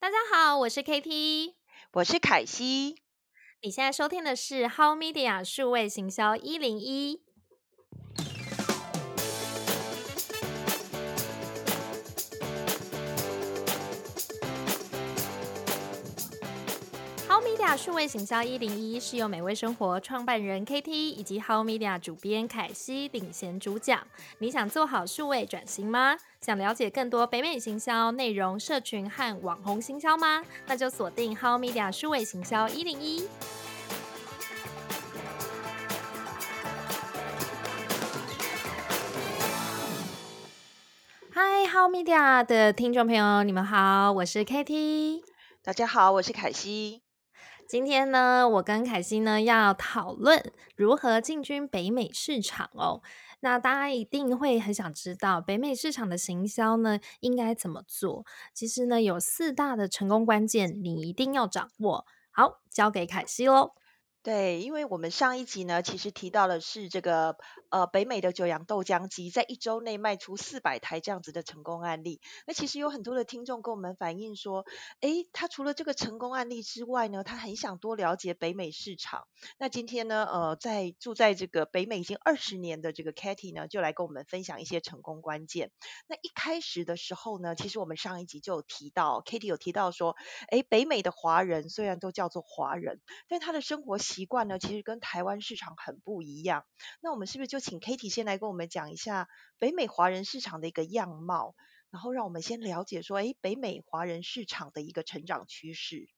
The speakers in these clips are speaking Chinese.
大家好，我是 KT，我是凯西。你现在收听的是 How Media 数位行销一零一。Media 数位行销一零一是由美味生活创办人 KT 以及 How Media 主编凯西领衔主讲。你想做好数位转型吗？想了解更多北美行销内容、社群和网红行销吗？那就锁定 How Media 数位行销一零一。嗨，How Media 的听众朋友，你们好，我是 KT。大家好，我是凯西。今天呢，我跟凯西呢要讨论如何进军北美市场哦。那大家一定会很想知道北美市场的行销呢应该怎么做？其实呢，有四大的成功关键，你一定要掌握。好，交给凯西喽。对，因为我们上一集呢，其实提到的是这个呃北美的九阳豆浆机在一周内卖出四百台这样子的成功案例。那其实有很多的听众跟我们反映说，诶，他除了这个成功案例之外呢，他很想多了解北美市场。那今天呢，呃，在住在这个北美已经二十年的这个 Katy 呢，就来跟我们分享一些成功关键。那一开始的时候呢，其实我们上一集就有提到，Katy 有提到说，诶，北美的华人虽然都叫做华人，但他的生活习惯呢，其实跟台湾市场很不一样。那我们是不是就请 Katy 先来跟我们讲一下北美华人市场的一个样貌，然后让我们先了解说，哎，北美华人市场的一个成长趋势。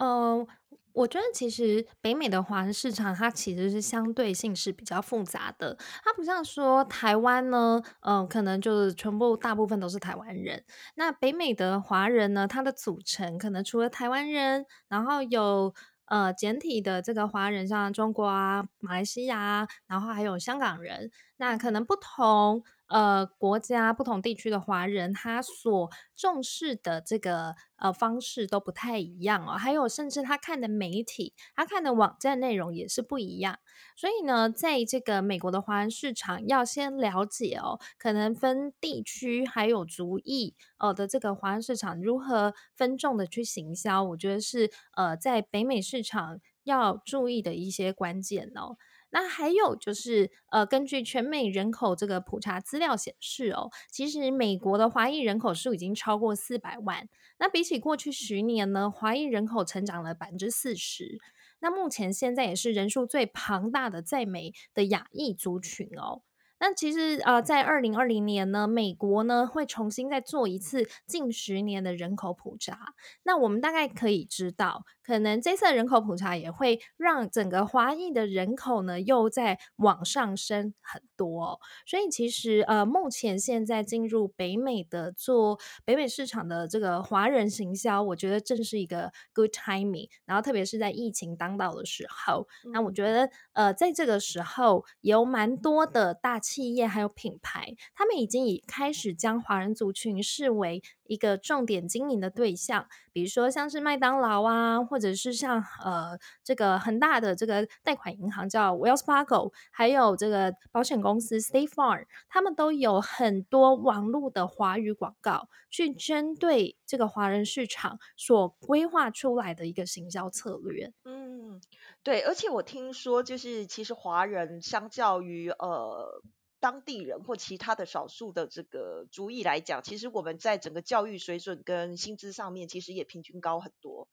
嗯，我觉得其实北美的华人市场，它其实是相对性是比较复杂的。它不像说台湾呢，嗯，可能就是全部大部分都是台湾人。那北美的华人呢，它的组成可能除了台湾人，然后有呃简体的这个华人，像中国啊、马来西亚，然后还有香港人。那可能不同。呃，国家不同地区的华人，他所重视的这个呃方式都不太一样哦。还有，甚至他看的媒体，他看的网站内容也是不一样。所以呢，在这个美国的华人市场，要先了解哦，可能分地区还有族裔呃的这个华人市场如何分众的去行销，我觉得是呃在北美市场要注意的一些关键哦。那还有就是，呃，根据全美人口这个普查资料显示哦，其实美国的华裔人口数已经超过四百万。那比起过去十年呢，华裔人口成长了百分之四十。那目前现在也是人数最庞大的在美的亚裔族群哦。那其实呃，在二零二零年呢，美国呢会重新再做一次近十年的人口普查。那我们大概可以知道，可能这次人口普查也会让整个华裔的人口呢又在往上升很多。所以其实呃，目前现在进入北美的做北美市场的这个华人行销，我觉得正是一个 good timing。然后特别是在疫情当道的时候，那我觉得呃，在这个时候有蛮多的大。企企业还有品牌，他们已经已开始将华人族群视为一个重点经营的对象，比如说像是麦当劳啊，或者是像呃这个很大的这个贷款银行叫 Wells Fargo，还有这个保险公司 State Farm，他们都有很多网络的华语广告，去针对这个华人市场所规划出来的一个行销策略。嗯，对，而且我听说，就是其实华人相较于呃。当地人或其他的少数的这个族裔来讲，其实我们在整个教育水准跟薪资上面，其实也平均高很多。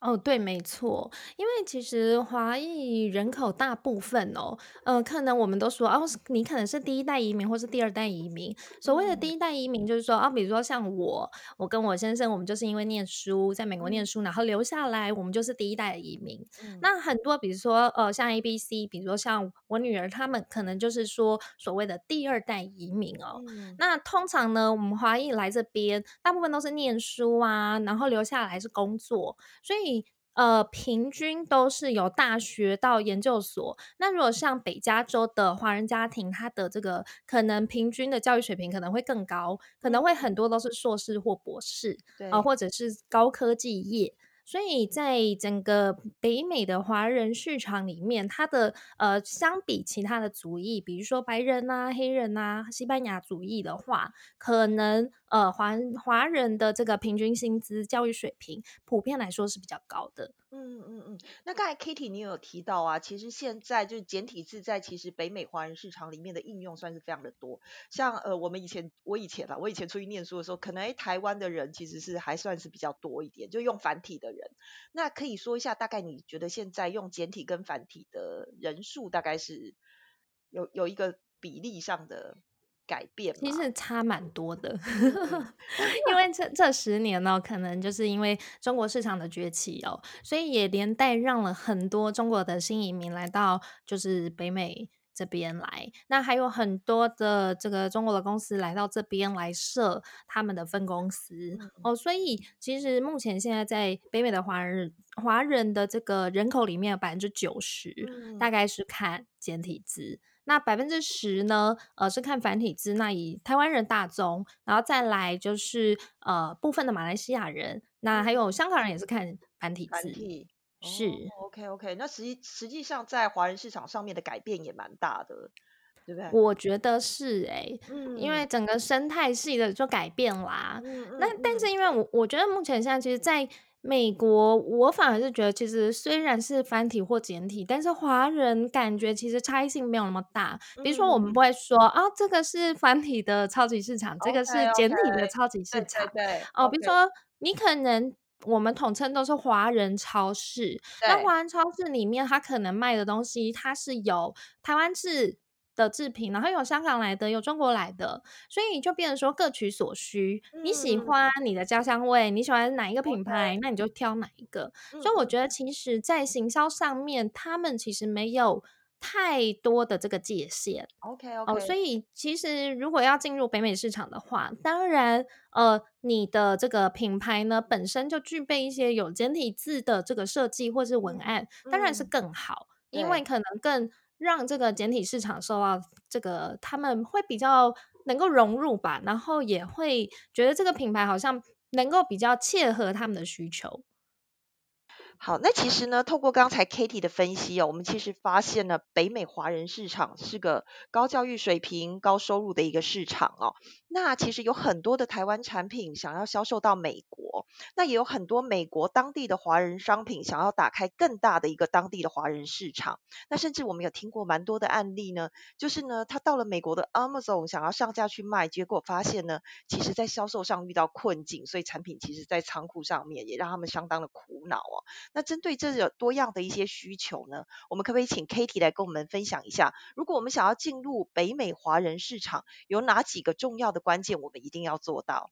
哦，对，没错，因为其实华裔人口大部分哦，呃，可能我们都说哦，你可能是第一代移民或是第二代移民。所谓的第一代移民，就是说啊，比如说像我，我跟我先生，我们就是因为念书在美国念书，然后留下来，我们就是第一代的移民。那很多，比如说呃，像 A、B、C，比如说像我女儿，他们可能就是说所谓的第二代移民哦。那通常呢，我们华裔来这边，大部分都是念书啊，然后留下来是工作，所以。呃，平均都是有大学到研究所。那如果像北加州的华人家庭，他的这个可能平均的教育水平可能会更高，可能会很多都是硕士或博士，啊，或者是高科技业。所以在整个北美的华人市场里面，它的呃，相比其他的族裔，比如说白人啊、黑人啊、西班牙族裔的话，可能呃，华华人的这个平均薪资、教育水平，普遍来说是比较高的。嗯嗯嗯，那刚才 Kitty 你有提到啊，其实现在就是简体字在其实北美华人市场里面的应用算是非常的多。像呃，我们以前我以前啦，我以前出去念书的时候，可能诶台湾的人其实是还算是比较多一点，就用繁体的。那可以说一下，大概你觉得现在用简体跟繁体的人数大概是有有一个比例上的改变吗？其实差蛮多的，因为这这十年呢，可能就是因为中国市场的崛起哦，所以也连带让了很多中国的新移民来到就是北美这边来。那还有很多的这个中国的公司来到这边来设他们的分公司嗯哦，所以其实目前现在在北美的华人华人的这个人口里面，百分之九十嗯大概是看简体字。那百分之十呢？呃，是看繁体字。那以台湾人大宗，然后再来就是呃部分的马来西亚人，那还有香港人也是看繁体字。繁体。是，哦，OK OK，那实际实际上在华人市场上面的改变也蛮大的，对不对？我觉得是诶、因为嗯整个生态系的就改变啦。嗯那嗯嗯但是因为我我觉得目前现在其实在美国，我反而是觉得其实虽然是繁体或简体，但是华人感觉其实差异性没有那么大。比如说我们嗯不会说啊，这个是繁体的超级市场，这个是简体的超级对对市场。对哦，比如说你可能我们统称都是华人超市，那对，华人超市里面它可能卖的东西，它是有台湾制的制品，然后有香港来的，有中国来的，所以就变成说各取所需。你喜嗯。欢你的家乡味，你喜欢哪一个品牌，那你就挑哪一个。嗯所以我嗯。觉得其实在行销上面，他们其实没有太多的这个界限。，OK 哦，所 OK，以其实如果要进入北美市场的话，当然，呃，你的这个品牌呢本身就具备一些有简体字的这个设计或是文嗯案，当然是嗯，更好，因为。可能更让这个简体市场受到这个他们会比较能够融入吧，然后也会觉得这个品牌好像能够比较切合他们的需求。好，那其实呢，透过刚才 Katie 的分析哦，我们其实发现了北美华人市场是个高教育水平、高收入的一个市场哦。那其实有很多的台湾产品想要销售到美国，那也有很多美国当地的华人商品想要打开更大的一个当地的华人市场。那甚至我们有听过蛮多的案例呢，就是呢，他到了美国的 Amazon 想要上架去卖，结果发现呢，其实在销售上遇到困境，所以产品其实在仓库上面也让他们相当的苦恼哦。那针对这个多样的一些需求呢，我们可不可以请 Katie 来跟我们分享一下，如果我们想要进入北美华人市场，有哪几个重要的关键我们一定要做到？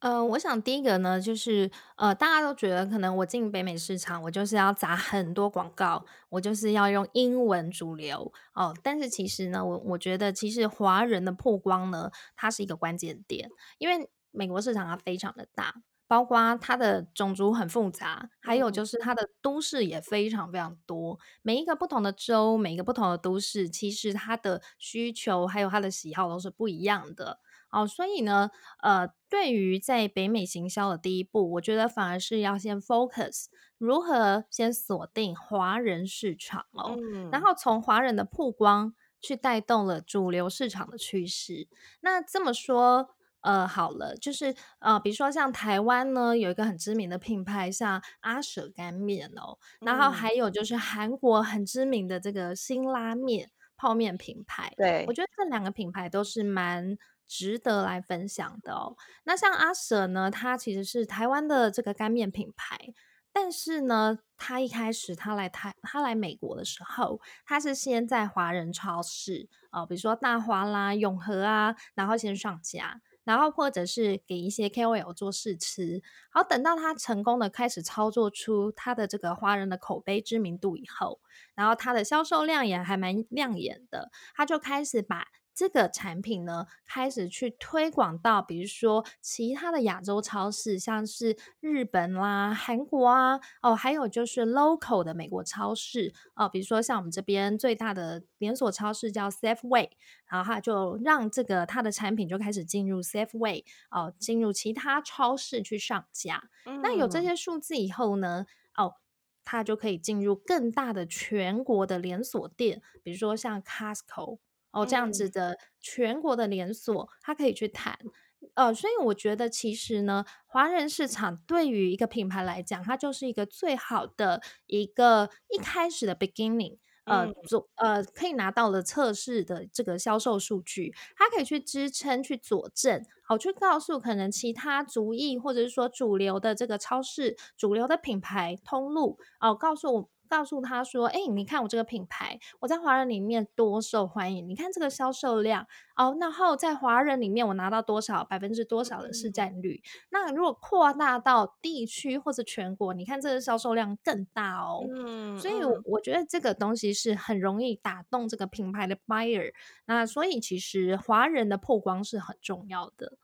呃，我想第一个呢，就是呃，大家都觉得可能我进北美市场，我就是要砸很多广告，我就是要用英文主流哦。但是其实呢，我我觉得其实华人的曝光呢，它是一个关键点，因为美国市场它非常的大，包括它的种族很复杂，还有嗯就是它的都市也非常非常多。每一个不同的州，每一个不同的都市，其实它的需求还有它的喜好都是不一样的。哦，所以呢，呃，对于在北美行销的第一步，我觉得反而是要先 focus 如何先锁定华人市场哦，然嗯后从华人的曝光去带动了主流市场的趋势。那这么说，呃，好了，就是呃，比如说像台湾呢，有一个很知名的品牌，像阿舍干面哦，然后嗯，还有就是韩国很知名的这个辛拉面泡面品牌，对我，觉得这两个品牌都是蛮值得来分享的哦。那像阿舍呢，它其实是台湾的这个干面品牌，但是呢，它一开始它来台，它来美国的时候，它是先在华人超市啊、呃比如说大华啦、永和啊，然后先上架。然后或者是给一些 KOL 做试吃，好等到他成功的开始操作出他的这个华人的口碑知名度以后，然后他的销售量也还蛮亮眼的，他就开始把这个产品呢，开始去推广到，比如说其他的亚洲超市，像是日本啦、韩国啊，哦，还有就是 local 的美国超市哦，比如说像我们这边最大的连锁超市叫 Safeway，然后它就让这个它的产品就开始进入 Safeway 哦，进入其他超市去上架。那有这些数字以后呢，哦。它就可以进入更大的全国的连锁店，比如说像 Costco 哦这样子的全国的连锁，他可以去谈。呃，所以我觉得其实呢，华人市场对于一个品牌来讲，它就是一个最好的一个一开始的 beginning。呃，做呃可以拿到了测试的这个销售数据，它可以去支撑、去佐证，好去告诉可能其他族裔或者是说主流的这个超市、主流的品牌通路，哦，告诉我。告诉他说：“哎，你看我这个品牌，我在华人里面多受欢迎。你看这个销售量哦，然后在华人里面我拿到多少百分之多少的市占率？那如果扩大到地区或者全国，你看这个销售量更大哦。嗯，所以我觉得这个东西是很容易打动这个品牌的 buyer。那所以其实华人的曝光是很重要的。”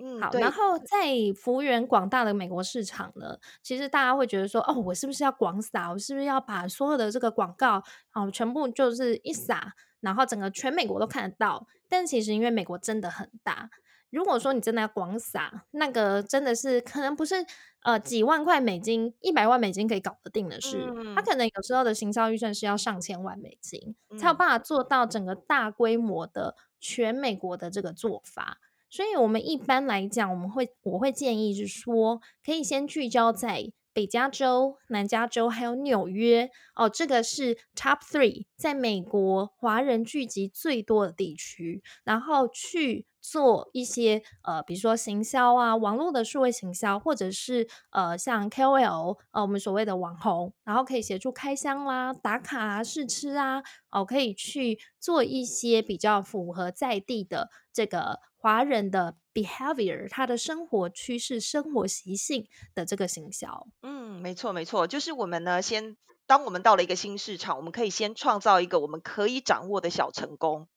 嗯，好，然后在服务员广大的美国市场呢，其实大家会觉得说，哦，我是不是要广撒？我是不是要把所有的这个广告哦，全部就是一撒，然后整个全美国都看得到？但其实因为美国真的很大，如果说你真的要广撒，那个真的是可能不是呃几万块美金、一百万美金可以搞得定的事，他可能有时候的行销预算是要上千万美金，才有办法做到整个大规模的全美国的这个做法。所以，我们一般来讲，我们会我会建议是说，可以先聚焦在北加州、南加州还有纽约。哦，这个是 Top Three，在美国华人聚集最多的地区，然后去。做一些呃，比如说行销啊，网络的数位行销，或者是呃，像 KOL，呃，我们所谓的网红，然后可以协助开箱啦、打卡啊、试吃啊，哦，可以去做一些比较符合在地的这个华人的 behavior，他的生活趋势、生活习性的这个行销。嗯，没错没错，就是我们呢，先当我们到了一个新市场，我们可以先创造一个我们可以掌握的小成功。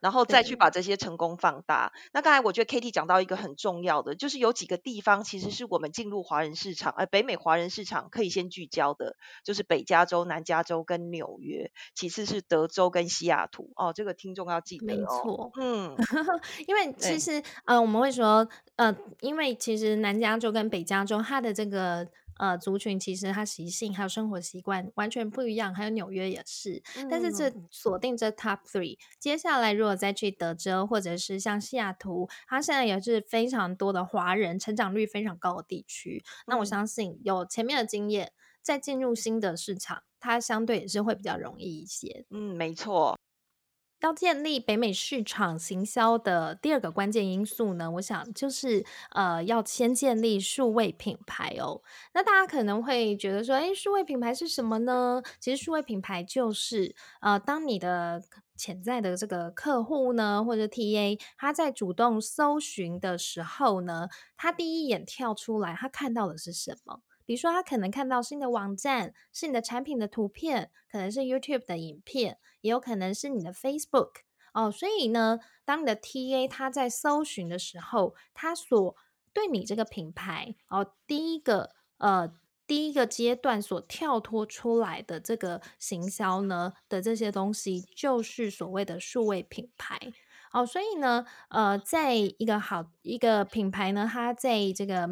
然后再去把这些成功放大。那刚才我觉得 Katie 讲到一个很重要的，就是有几个地方其实是我们进入华人市场，呃，北美华人市场可以先聚焦的，就是北加州、南加州跟纽约，其次是德州跟西雅图。哦，这个听众要记得哦。没错，嗯，因为其实呃，我们会说呃，因为其实南加州跟北加州它的这个。呃，族群其实它习性还有生活习惯完全不一样，还有纽约也是。但是这锁定这 top three，接下来如果再去德州或者是像西雅图，它现在也是非常多的华人，成长率非常高的地区。那我相信有前面的经验，再进入新的市场，它相对也是会比较容易一些。嗯，没错。要建立北美市场行销的第二个关键因素呢，我想就是呃，要先建立数位品牌哦。那大家可能会觉得说，哎，数位品牌是什么呢？其实数位品牌就是呃，当你的潜在的这个客户呢，或者 TA，他在主动搜寻的时候呢，他第一眼跳出来，他看到的是什么？比如说，他可能看到新的网站，是你的产品的图片，可能是 YouTube 的影片，也有可能是你的 Facebook 哦。所以呢，当你的 TA 他在搜寻的时候，他所对你这个品牌哦，第一个呃，第一个阶段所跳脱出来的这个行销呢的这些东西，就是所谓的数位品牌哦。所以呢，呃，在一个好一个品牌呢，它在这个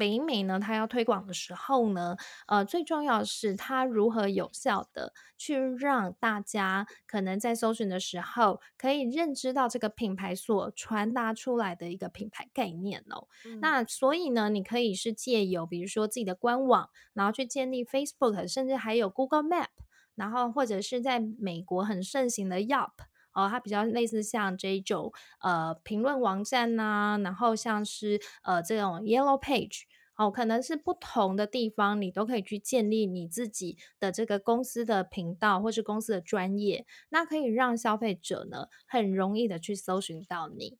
北美呢，它要推广的时候呢，呃，最重要的是它如何有效的去让大家可能在搜寻的时候，可以认知到这个品牌所传达出来的一个品牌概念哦。那所以呢，你可以是借由比如说自己的官网，然后去建立 Facebook，甚至还有 Google Map，然后或者是在美国很盛行的 Yelp。哦，它比较类似像这种呃评论网站呐，然后像是呃这种 Yellow Page，哦，可能是不同的地方，你都可以去建立你自己的这个公司的频道或是公司的专业，那可以让消费者呢很容易的去搜寻到你。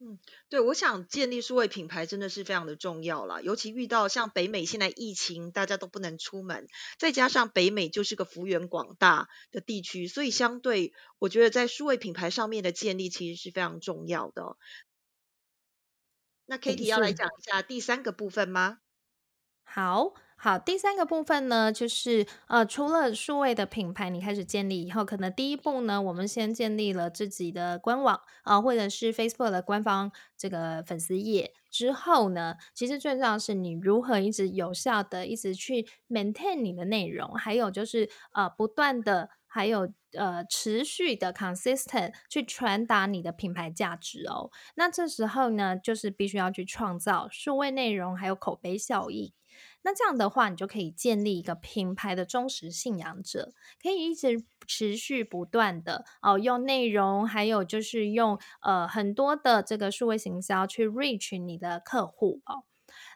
嗯，对，我想建立数位品牌真的是非常的重要啦，尤其遇到像北美现在疫情，大家都不能出门，再加上北美就是个幅员广大的地区，所以相对我觉得在数位品牌上面的建立其实是非常重要的。那 Kitty 要来讲一下第三个部分吗？好。好，第三个部分呢，就是呃，除了数位的品牌你开始建立以后，可能第一步呢，我们先建立了自己的官网啊，或者是 Facebook 的官方这个粉丝页之后呢，其实最重要是你如何一直有效的一直去 maintain 你的内容，还有就是呃，不断的还有呃持续的 consistent 去传达你的品牌价值哦。那这时候呢，就是必须要去创造数位内容，还有口碑效应。那这样的话，你就可以建立一个品牌的忠实信仰者，可以一直持续不断的哦，用内容，还有就是用呃很多的这个数位行销去 reach 你的客户哦。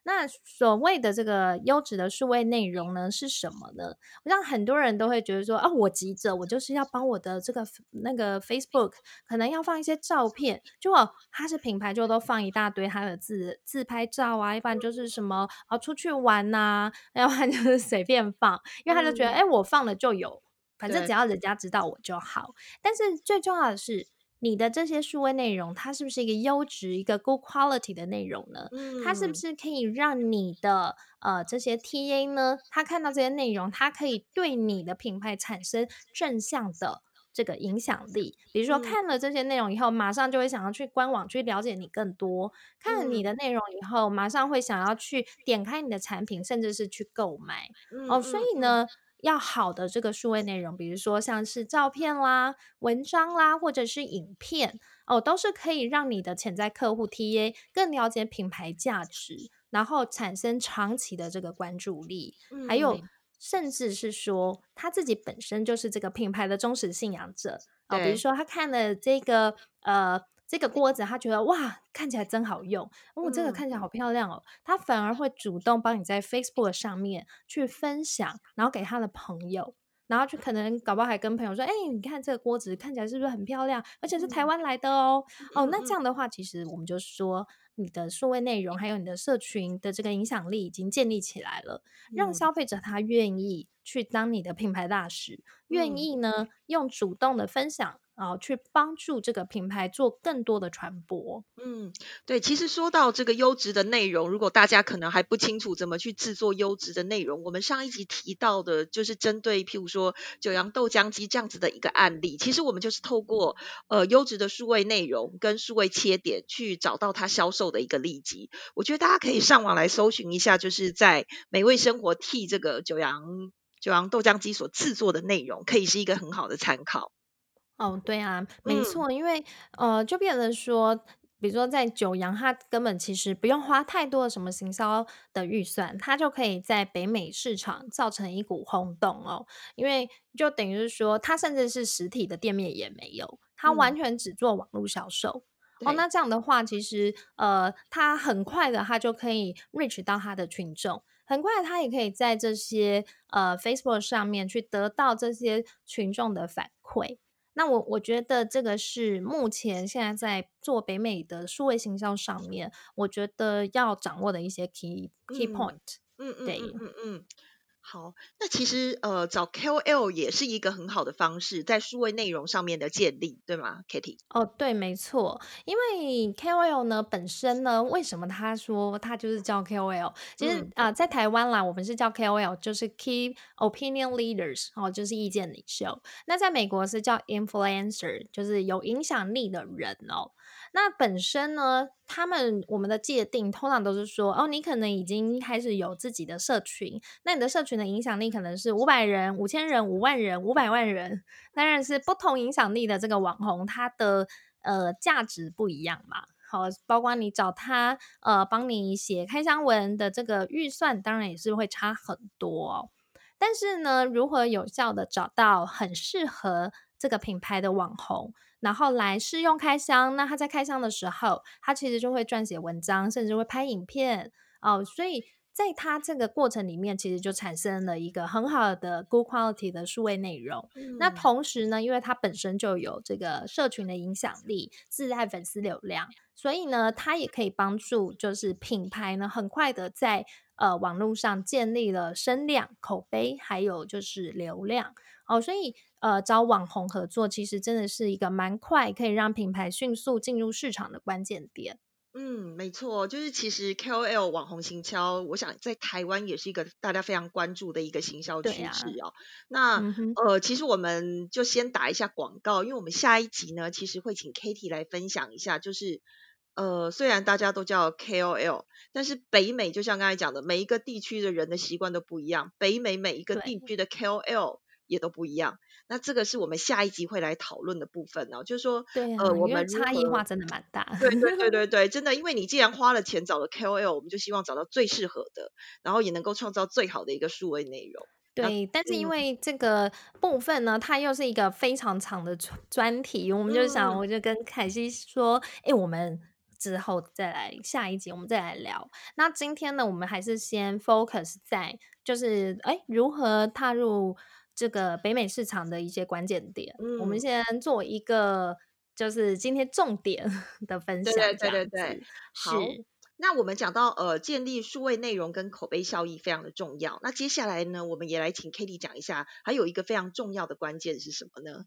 那所谓的这个优质的数位内容呢，是什么呢？我想很多人都会觉得说，啊，我急着，我就是要帮我的这个那个 Facebook 可能要放一些照片，就他是品牌，就都放一大堆他的自自拍照啊，一般就是什么啊出去玩呐，要不然就是随便放，因为他就觉得，哎，我放了就有，反正只要人家知道我就好。但是最重要的是。你的这些数位内容，它是不是一个优质、一个 good quality 的内容呢？它是不是可以让你的呃这些 TA 呢，他看到这些内容，它可以对你的品牌产生正向的这个影响力？比如说看了这些内容以后，马上就会想要去官网去了解你更多；看了你的内容以后，马上会想要去点开你的产品，甚至是去购买。哦，所以呢。要好的这个数位内容，比如说像是照片啦、文章啦，或者是影片哦，都是可以让你的潜在客户 TA 更了解品牌价值，然后产生长期的这个关注力。还有，甚至是说他自己本身就是这个品牌的忠实信仰者哦，比如说他看了这个呃。这个锅子，他觉得哇，看起来真好用，哦，这个看起来好漂亮哦，他反而会主动帮你在 Facebook 上面去分享，然后给他的朋友，然后就可能搞不好还跟朋友说，哎，你看这个锅子看起来是不是很漂亮，而且是台湾来的哦，哦，那这样。的话，其实我们就说你的数位内容还有你的社群的这个影响力已经建立起来了，让消费者他愿意去当你的品牌大使，愿意呢。用主动的分享。啊，去帮助这个品牌做更多的传播。嗯，对，其实说到这个优质的内容，如果大家可能还不清楚怎么去制作优质的内容，我们上一集提到的就是针对譬如说九阳豆浆机这样子的一个案例，其实我们就是透过呃优质的数位内容跟数位切点去找到它销售的一个利基。我觉得大家可以上网来搜寻一下，就是在美味生活替这个九阳九阳豆浆机所制作的内容，可以是一个很好的参考。哦，对啊，没错，因为呃，就变成说，比如说在九阳，它根本其实不用花太多的什么行销的预算，它就可以在北美市场造成一股轰动哦。因为就等于是说，它甚至是实体的店面也没有，它完全只做网络销售哦。那这样的话，其实呃，它很快的，它就可以 reach 到它的群众，很快它也可以在这些呃 Facebook 上面去得到这些群众的反馈。那我我觉得这个是目前现在在做北美的数位行销上面，我觉得要掌握的一些 key key point。嗯嗯，对，嗯嗯。好，那其实呃找 KOL 也是一个很好的方式，在数位内容上面的建立，对吗，Kitty？哦，对，没错，因为 KOL 呢本身呢，为什么他说他就是叫 KOL？其实啊，在台湾啦，我们是叫 KOL，就是 Key Opinion Leaders，哦，就是意见领袖。那在美国是叫 Influencer，就是有影响力的人哦。那本身呢，他们我们的界定通常都是说，哦，你可能已经开始有自己的社群，那你的社群的影响力可能是五百人、五千人、五万人、五百万人，当然是不同影响力的这个网红，他的呃价值不一样嘛。好，包括你找他呃帮你写开箱文的这个预算，当然也是会差很多。但是呢，如何有效的找到很适合这个品牌的网红？然后来试用开箱，那他在开箱的时候，他其实就会撰写文章，甚至会拍影片哦。所以在它这个过程里面，其实就产生了一个很好的 good quality 的数位内容。那同时呢，因为它本身就有这个社群的影响力，自带粉丝流量，所以呢，它也可以帮助就是品牌呢，很快的在呃网络上建立了声量、口碑，还有就是流量哦。所以呃，找网红合作，其实真的是一个蛮快可以让品牌迅速进入市场的关键点。嗯，没错，就是其实 KOL 网红行销，我想在台湾也是一个大家非常关注的一个行销趋势哦。那呃，其实我们就先打一下广告，因为我们下一集呢，其实会请 Katie 来分享一下，就是呃，虽然大家都叫 KOL，但是北美就像刚才讲的，每一个地区的人的习惯都不一样，北美每一个地区的 KOL 也都不一样。那这个是我们下一集会来讨论的部分哦，就是说，对呃，我们差异化真的蛮大。对对对对 对，真的，因为你既然花了钱找了 KOL，我们就希望找到最适合的，然后也能够创造最好的一个数位内容。对，但是因为这个部分呢，它又是一个非常长的专专题，我们就想，我就跟凯西说，哎，我们之后再来下一集，我们再来聊。那今天呢，我们还是先 focus 在，就是哎，如何踏入。这个北美市场的一些关键点，我们先做一个，就是今天重点 的分享。对对对对，好。那我们讲到呃，建立数位内容跟口碑效益非常的重要。那接下来呢，我们也来请 Kitty 讲一下，还有一个非常重要的关键是什么呢？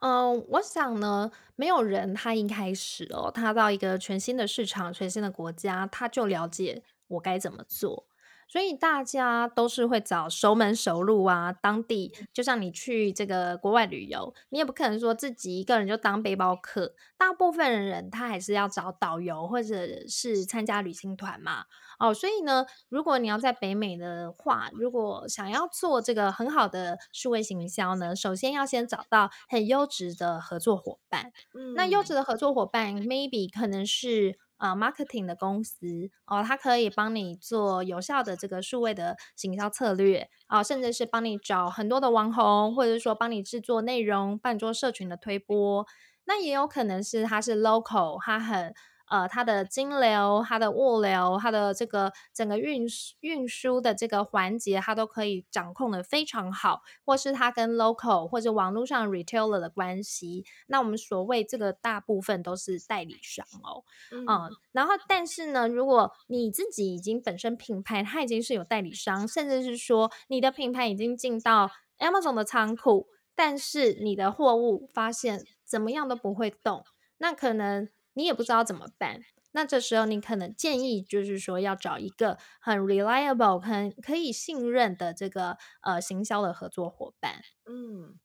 嗯，我想呢，没有人他一开始哦，他到一个全新的市场、全新的国家，他就了解我该怎么做。所以大家都是会找熟门熟路啊，当地就像你去这个国外旅游，你也不可能说自己一个人就当背包客，大部分的人他还是要找导游或者是参加旅行团嘛。哦，所以呢，如果你要在北美的话，如果想要做这个很好的数位行销呢，首先要先找到很优质的合作伙伴。嗯，那优质的合作伙伴，maybe 可能是。啊，marketing 的公司哦，它可以帮你做有效的这个数位的行销策略啊，甚至是帮你找很多的网红，或者是说帮你制作内容，帮你做社群的推播。那也有可能是它是 local，它很。呃，它的金流、它的物流、它的这个整个运运输的这个环节，它都可以掌控的非常好，或是它跟 local 或者网络上 retailer 的关系，那我们所谓这个大部分都是代理商哦，嗯，然后但是呢，如果你自己已经本身品牌它已经是有代理商，甚至是说你的品牌已经进到 Amazon 的仓库，但是你的货物发现怎么样都不会动，那可能。你也不知道怎么办，那这时候你可能建议就是说要找一个很 reliable、很可以信任的这个呃行销的合作伙伴。嗯，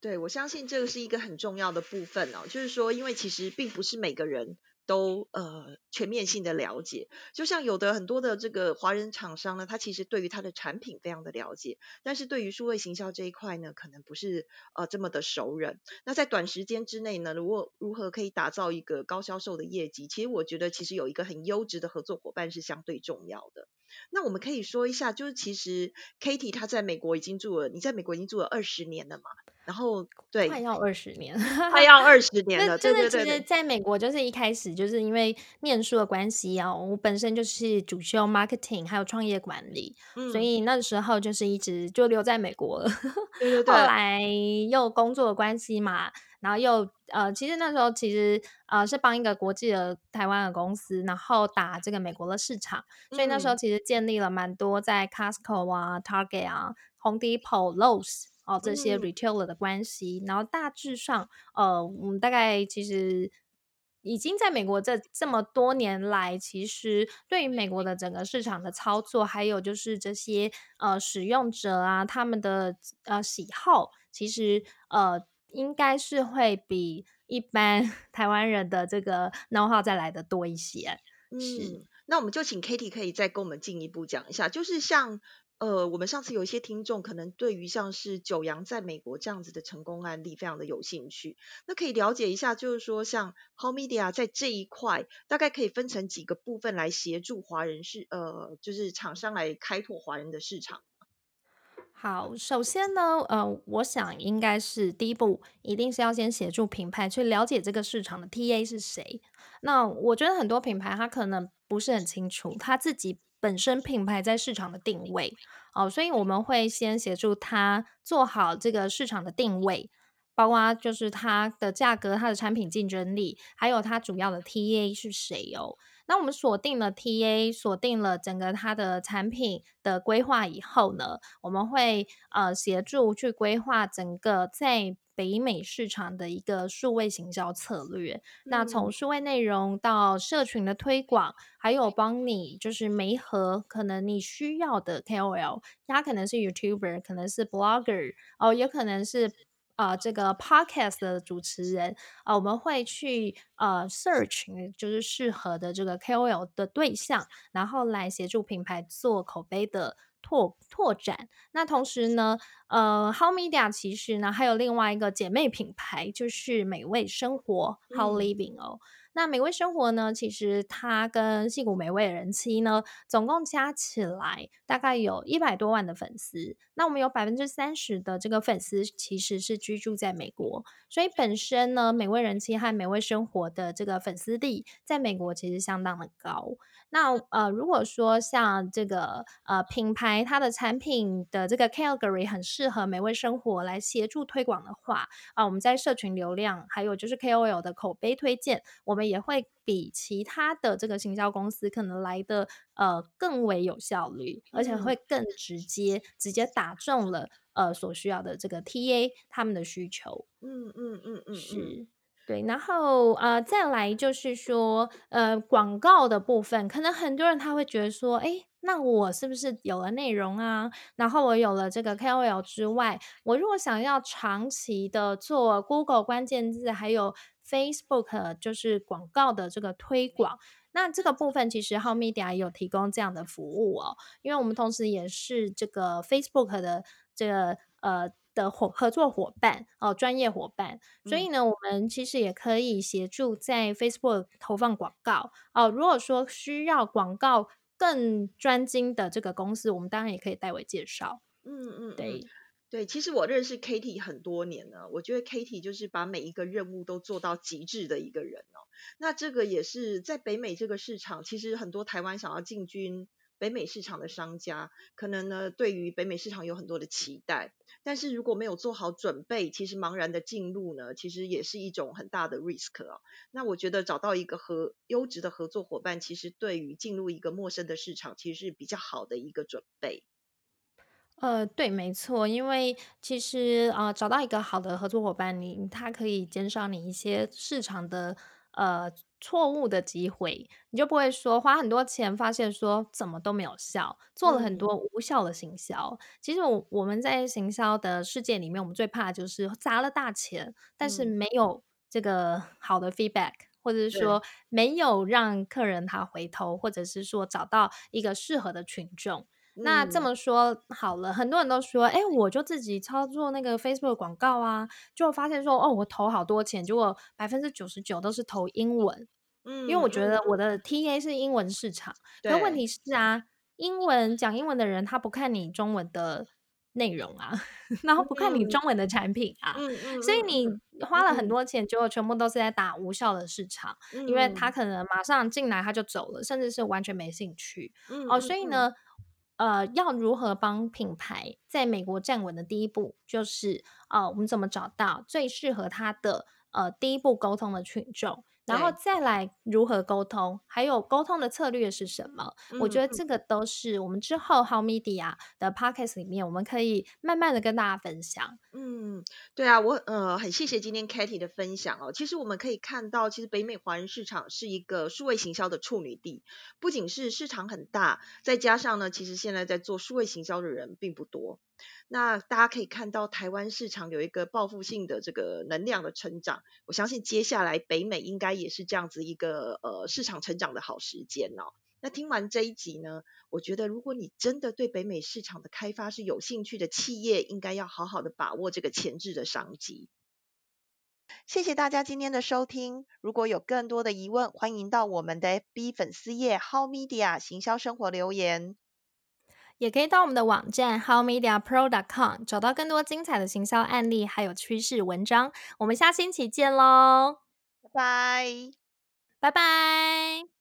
对，我相信这个是一个很重要的部分哦，就是说，因为其实并不是每个人。都呃全面性的了解，就像有的很多的这个华人厂商呢，他其实对于他的产品非常的了解，但是对于数位行销这一块呢，可能不是呃这么的熟人。那在短时间之内呢，如果如何可以打造一个高销售的业绩，其实我觉得其实有一个很优质的合作伙伴是相对重要的。那我们可以说一下，就是其实 Katie 她在美国已经住了，你在美国已经住了二十年了嘛？然后对，快要二十年，快要二十年了。对对对，其实在美国就是一开始就是因为念书的关系啊，我本身就是主修 marketing 还有创业管理，所以那时候就是一直就留在美国了。对对对，后来又工作的关系嘛。然后又呃，其实那时候其实呃是帮一个国际的台湾的公司，然后打这个美国的市场，所以那时候其实建立了蛮多在 Costco 啊、Target 啊、Home Depot、Lowe's 哦这些 retailer 的关系。然后大致上呃，我们大概其实已经在美国这这么多年来，其实对于美国的整个市场的操作，还有就是这些呃使用者啊他们的呃喜好，其实呃。应该是会比一般 台湾人的这个 know how 再来的多一些。嗯，那我们就请 Katie 可以再跟我们进一步讲一下，就是像呃，我们上次有一些听众可能对于像是九阳在美国这样子的成功案例非常的有兴趣，那可以了解一下，就是说像 How Media 在这一块大概可以分成几个部分来协助华人市呃，就是厂商来开拓华人的市场。好，首先呢，呃，我想应该是第一步，一定是要先协助品牌去了解这个市场的 TA 是谁。那我觉得很多品牌它可能不是很清楚他自己本身品牌在市场的定位，哦，所以我们会先协助他做好这个市场的定位，包括就是它的价格、它的产品竞争力，还有它主要的 TA 是谁哦。那我们锁定了 TA，锁定了整个它的产品的规划以后呢，我们会呃协助去规划整个在北美市场的一个数位行销策略。那从嗯数位内容到社群的推广，还有帮你就是媒合可能你需要的 KOL，他可能是 YouTuber，可能是 Blogger，哦，也可能是。呃，这个 podcast 的主持人，呃，我们会去呃 search 就是适合的这个 KOL 的对象，然后来协助品牌做口碑的拓拓展。那同时呢，呃，How Media 其实呢还有另外一个姐妹品牌，就是美味生活 How 嗯 Living 哦。那美味生活呢，其实它跟戏骨美味人妻呢，总共加起来大概有一百多万的粉丝。那我们有百分之三十的这个粉丝其实是居住在美国，所以本身呢，美味人妻和美味生活的这个粉丝力在美国其实相当的高。那呃，如果说像这个呃品牌，它的产品的这个 category 很适合美味生活来协助推广的话，啊，我们在社群流量，还有就是 KOL 的口碑推荐，我们也会比其他的这个行销公司可能来的呃更为有效率，而且嗯会更直接，直接打中了呃所需要的这个 TA 他们的需求。嗯嗯嗯嗯嗯是，对，然后呃，再来就是说，呃，广告的部分，可能很多人他会觉得说，诶，那我是不是有了内容啊？然后我有了这个 KOL 之外，我如果想要长期的做 Google 关键字，还有 Facebook 就是广告的这个推广。那这个部分其实 How Media 也有提供这样的服务哦，因为我们同时也是这个 Facebook 的这个呃的伙合作伙伴哦，专业伙伴，所以嗯呢，我们其实也可以协助在 Facebook 投放广告哦。如果说需要广告更专精的这个公司，我们当然也可以代为介绍。嗯嗯嗯。对，对，其实我认识 Kitty 很多年了，我觉得 Kitty 就是把每一个任务都做到极致的一个人哦。那这个也是在北美这个市场，其实很多台湾想要进军北美市场的商家，可能呢对于北美市场有很多的期待，但是如果没有做好准备，其实茫然的进入呢，其实也是一种很大的 risk 哦。那我觉得找到一个合优质的合作伙伴，其实对于进入一个陌生的市场，其实是比较好的一个准备。呃，对，没错，因为其实呃，找到一个好的合作伙伴，你他可以减少你一些市场的呃错误的机会，你就不会说花很多钱，发现说怎么都没有效，做了很嗯多无效的行销。其实我我们在行销的世界里面，我们最怕的就是砸了大钱，但是嗯，没有这个好的 feedback。或者是对，说没有让客人他回头，或者是说找到一个适合的群众，那这嗯。么说好了，很多人都说，哎，我就自己操作那个 Facebook 广告啊，就发现说，哦，我投好多钱，结果百分之九十九都是投英文，嗯因为我觉得我的 TA 是英文市场，可问，题是啊，英文讲英文的人他不看你中文的内容啊，然后不看你嗯中。文的产品啊，嗯嗯所以你花了很嗯。多钱，结果全部都是在打无效的市场，因为他嗯。可能马上进来他就走了，甚至是完全没兴趣。嗯哦，所以呢，呃，要如何帮品牌在美国站稳的第一步，就是呃，我们怎么找到最适合他的呃第一步沟通的群众，然后，再来如何沟通，还有沟通的策略是什么？我觉得这个都是我们之后 How Media 的 Podcast 里面，我们可以慢慢的跟大家分享。嗯，对啊，我呃很谢谢今天 Katy 的分享哦。其实我们可以看到，其实北美华人市场是一个数位行销的处女地，不仅是市场很大，再加上呢，其实现在在做数位行销的人并不多。那大家可以看到，台湾市场有一个报复性的这个能量的成长，我相信接下来北美应该也是这样子一个呃市场成长的好时间哦。那听完这一集呢，我觉得如果你真的对北美市场的开发是有兴趣的企业，应该要好好的把握这个前置的商机。谢谢大家今天的收听。如果有更多的疑问，欢迎到我们的 FB 粉丝页 How Media 行销生活留言。也可以到我们的网站 howmediapro.com 找到更多精彩的行销案例，还有趋势文章。我们下星期见喽，拜拜。拜拜。